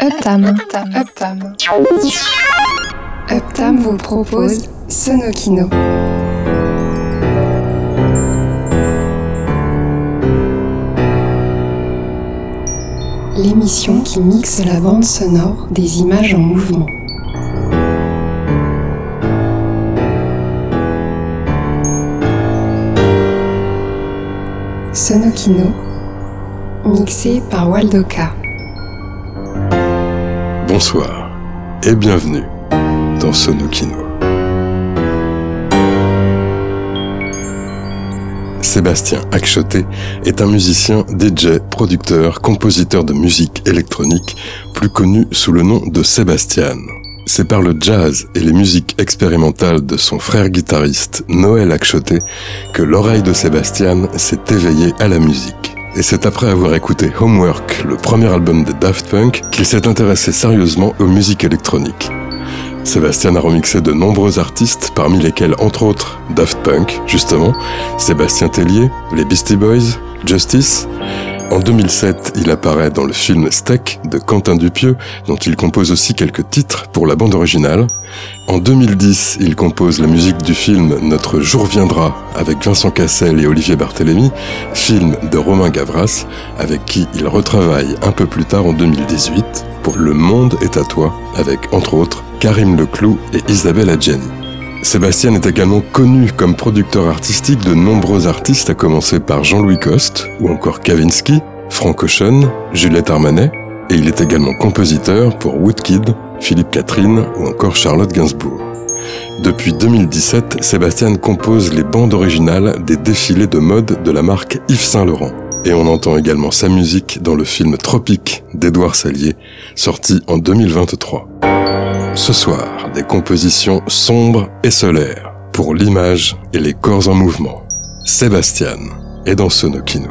Uptam. Uptam. Uptam. Vous propose Sonokino. L'émission qui mixe la bande sonore des images en mouvement. Sonokino, mixé par Waldoka. Bonsoir et bienvenue dans Sonokino. Sébastien Akchoté est un musicien, DJ, producteur, compositeur de musique électronique, plus connu sous le nom de Sébastien. C'est par le jazz et les musiques expérimentales de son frère guitariste Noël Akchoté que l'oreille de Sébastien s'est éveillée à la musique. Et c'est après avoir écouté Homework, le premier album de Daft Punk, qu'il s'est intéressé sérieusement aux musiques électroniques. Sébastien a remixé de nombreux artistes, parmi lesquels entre autres Daft Punk, justement, Sébastien Tellier, les Beastie Boys, Justice. En 2007, il apparaît dans le film Steak de Quentin Dupieux, dont il compose aussi quelques titres pour la bande originale. En 2010, il compose la musique du film Notre jour viendra avec Vincent Cassel et Olivier Barthélémy, film de Romain Gavras, avec qui il retravaille un peu plus tard en 2018 pour Le monde est à toi, avec entre autres Karim Leclou et Isabelle Adjani. Sébastien est également connu comme producteur artistique de nombreux artistes, à commencer par Jean-Louis Coste ou encore Kavinsky, Frank Ocean, Juliette Armanet, et il est également compositeur pour Woodkid, Philippe Catherine ou encore Charlotte Gainsbourg. Depuis 2017, Sébastien compose les bandes originales des défilés de mode de la marque Yves Saint Laurent. Et on entend également sa musique dans le film Tropique d'Édouard Salier, sorti en 2023. Ce soir, des compositions sombres et solaires pour l'image et les corps en mouvement. Sébastien est dans Sonokino.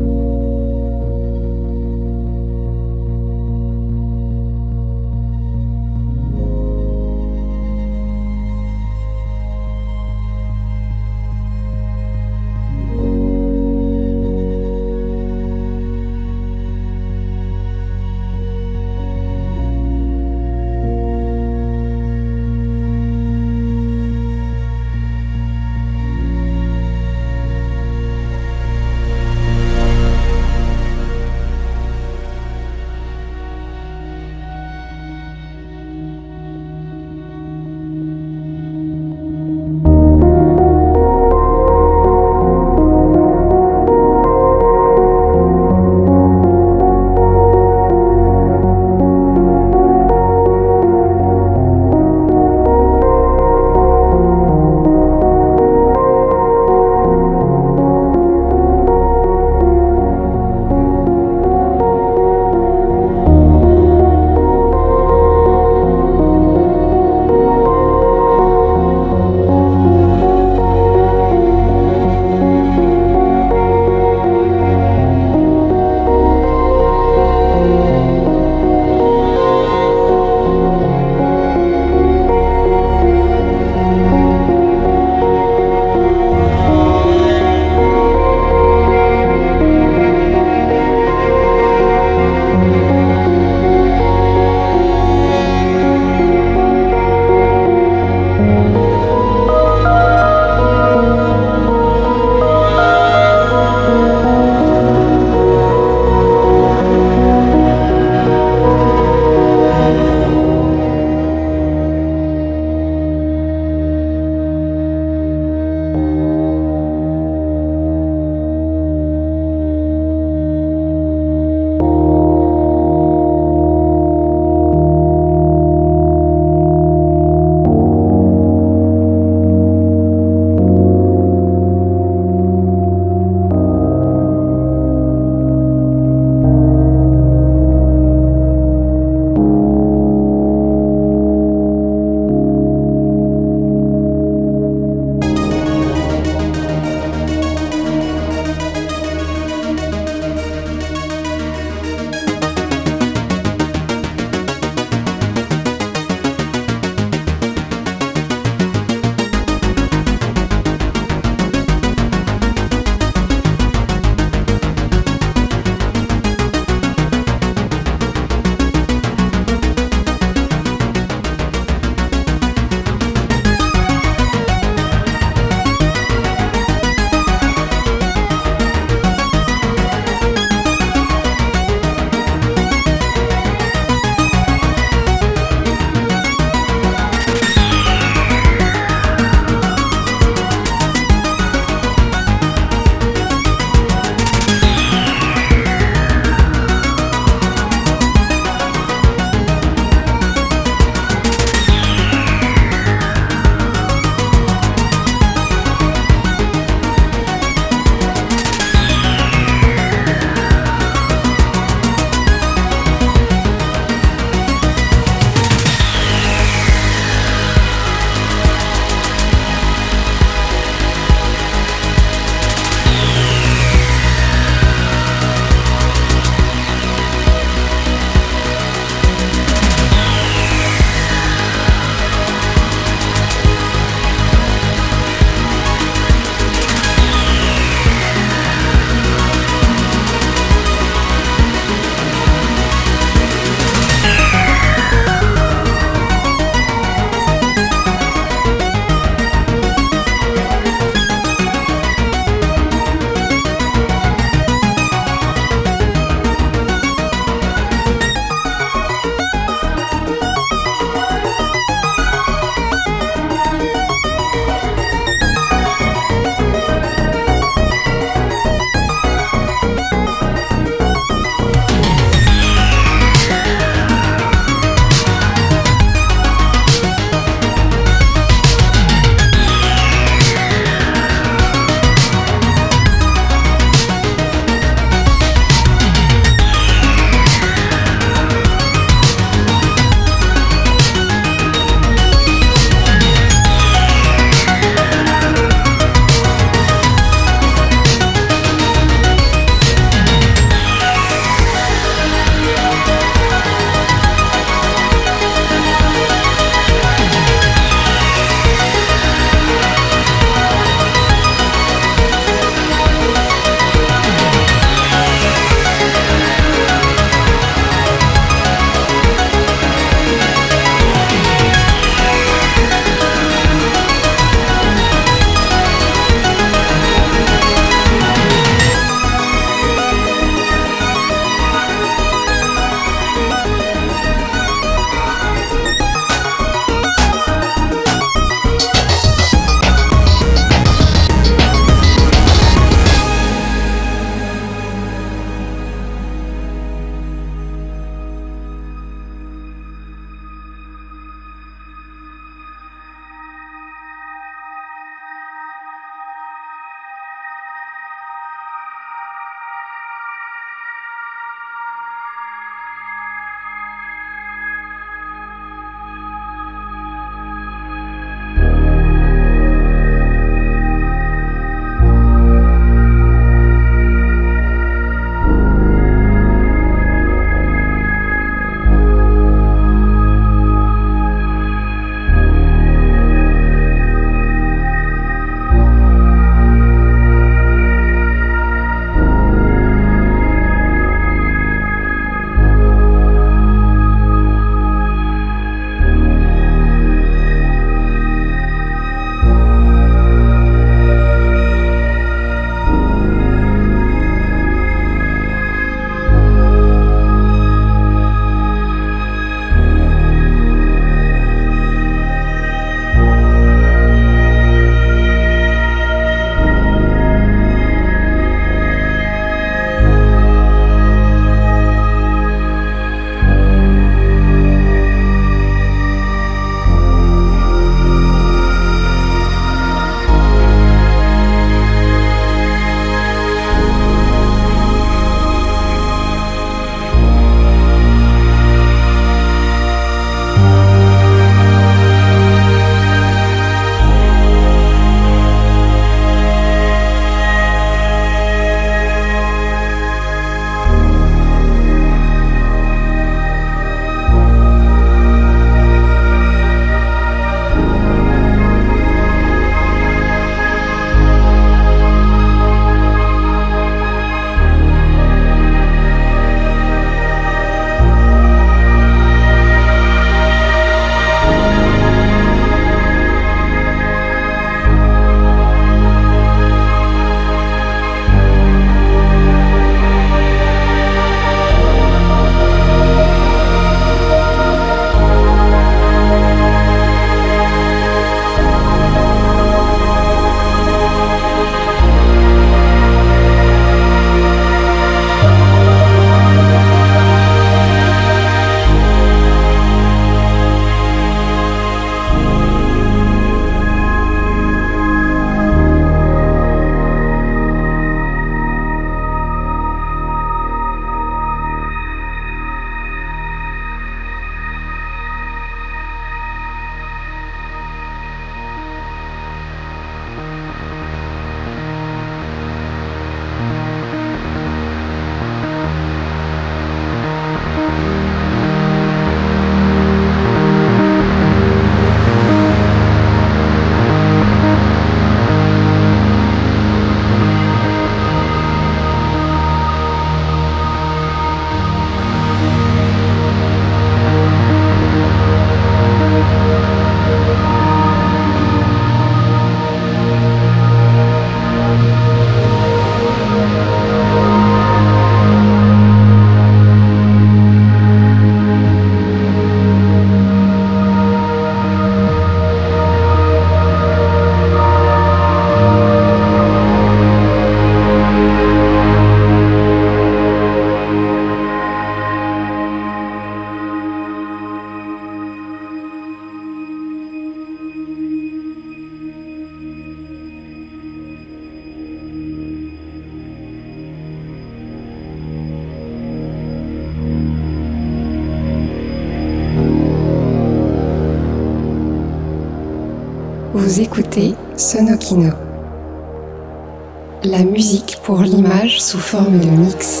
La musique pour l'image sous forme de mix.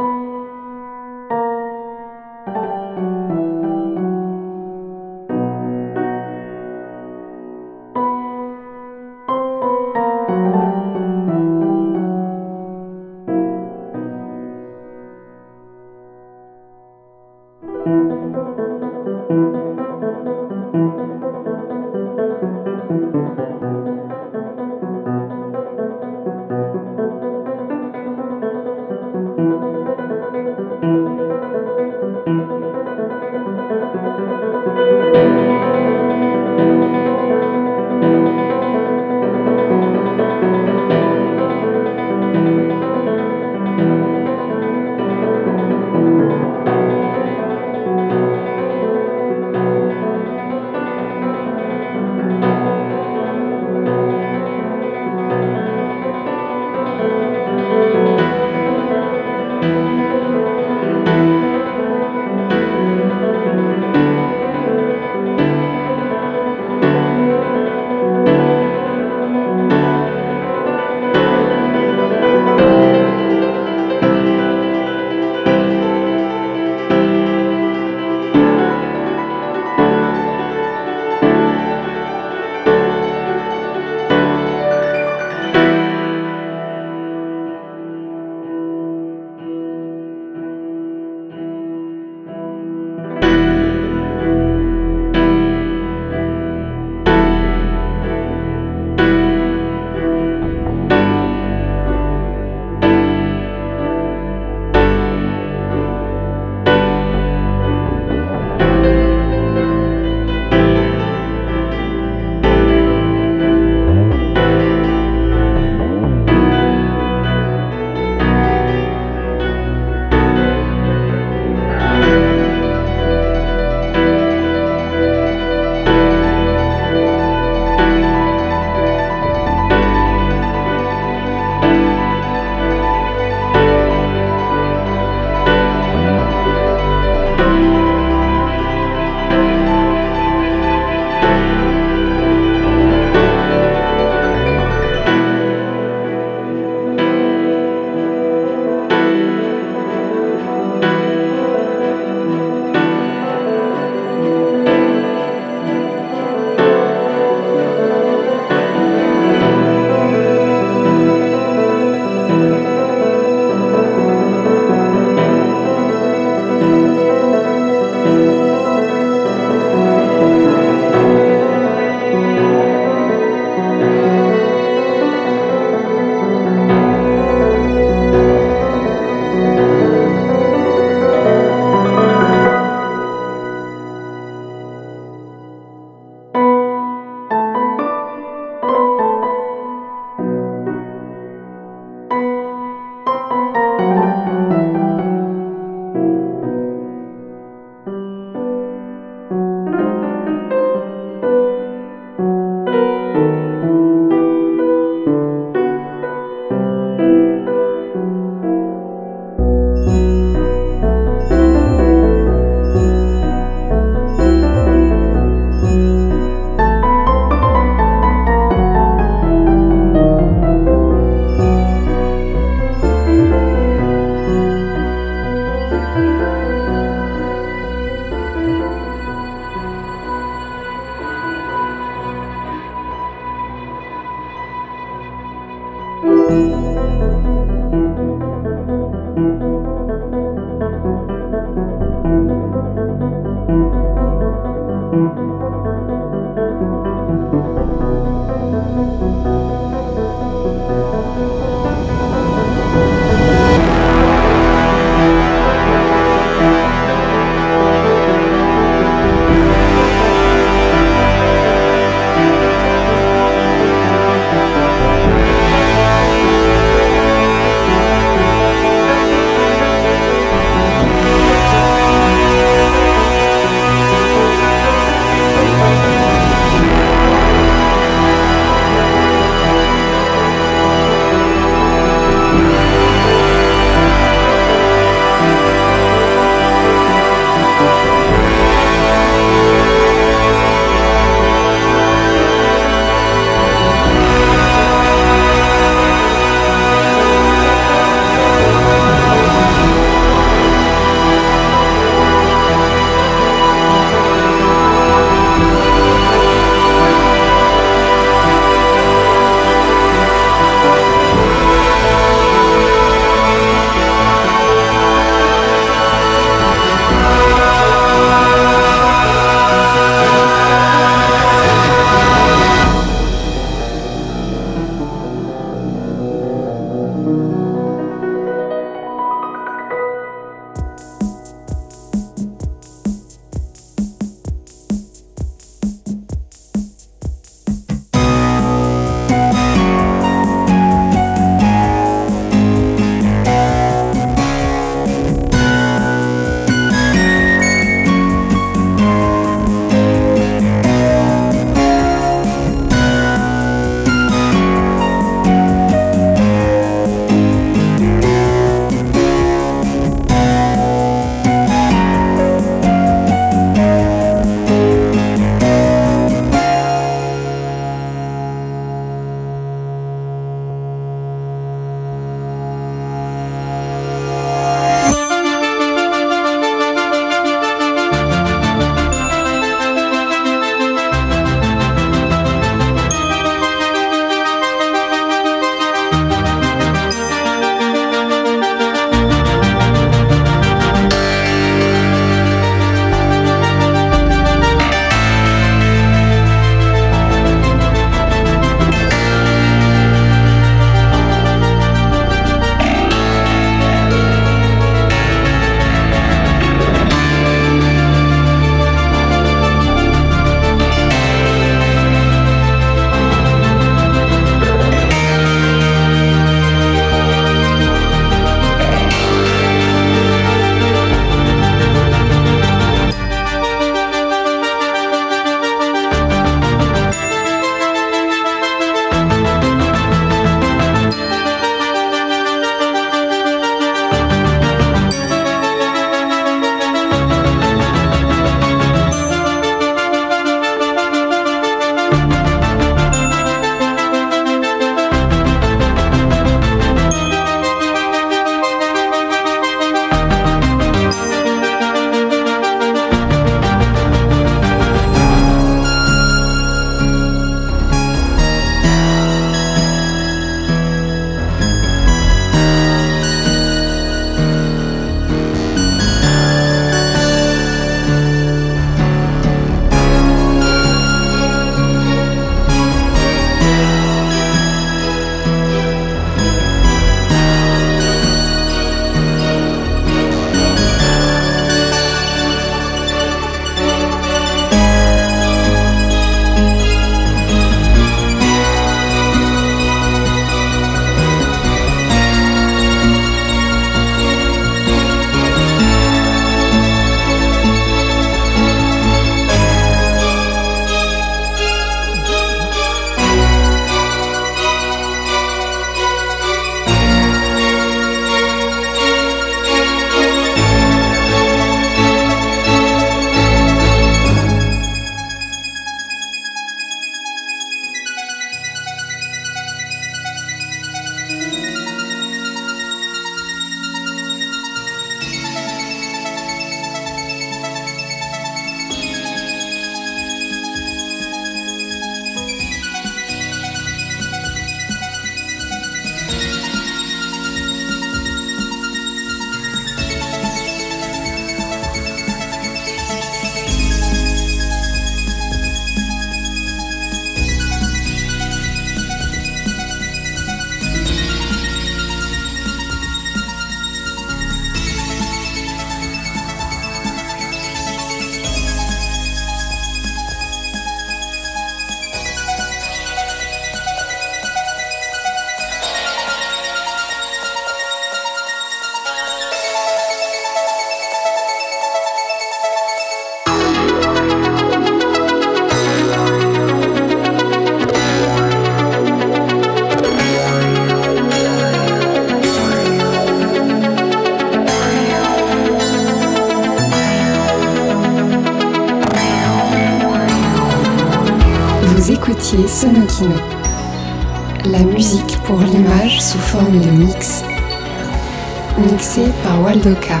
Waldoka.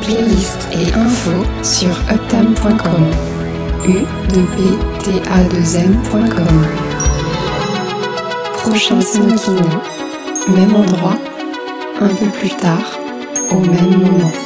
Playlist et infos sur uptam.com. u 2 p a 2 m.com. Prochain Sonokino, même endroit, un peu plus tard, au même moment.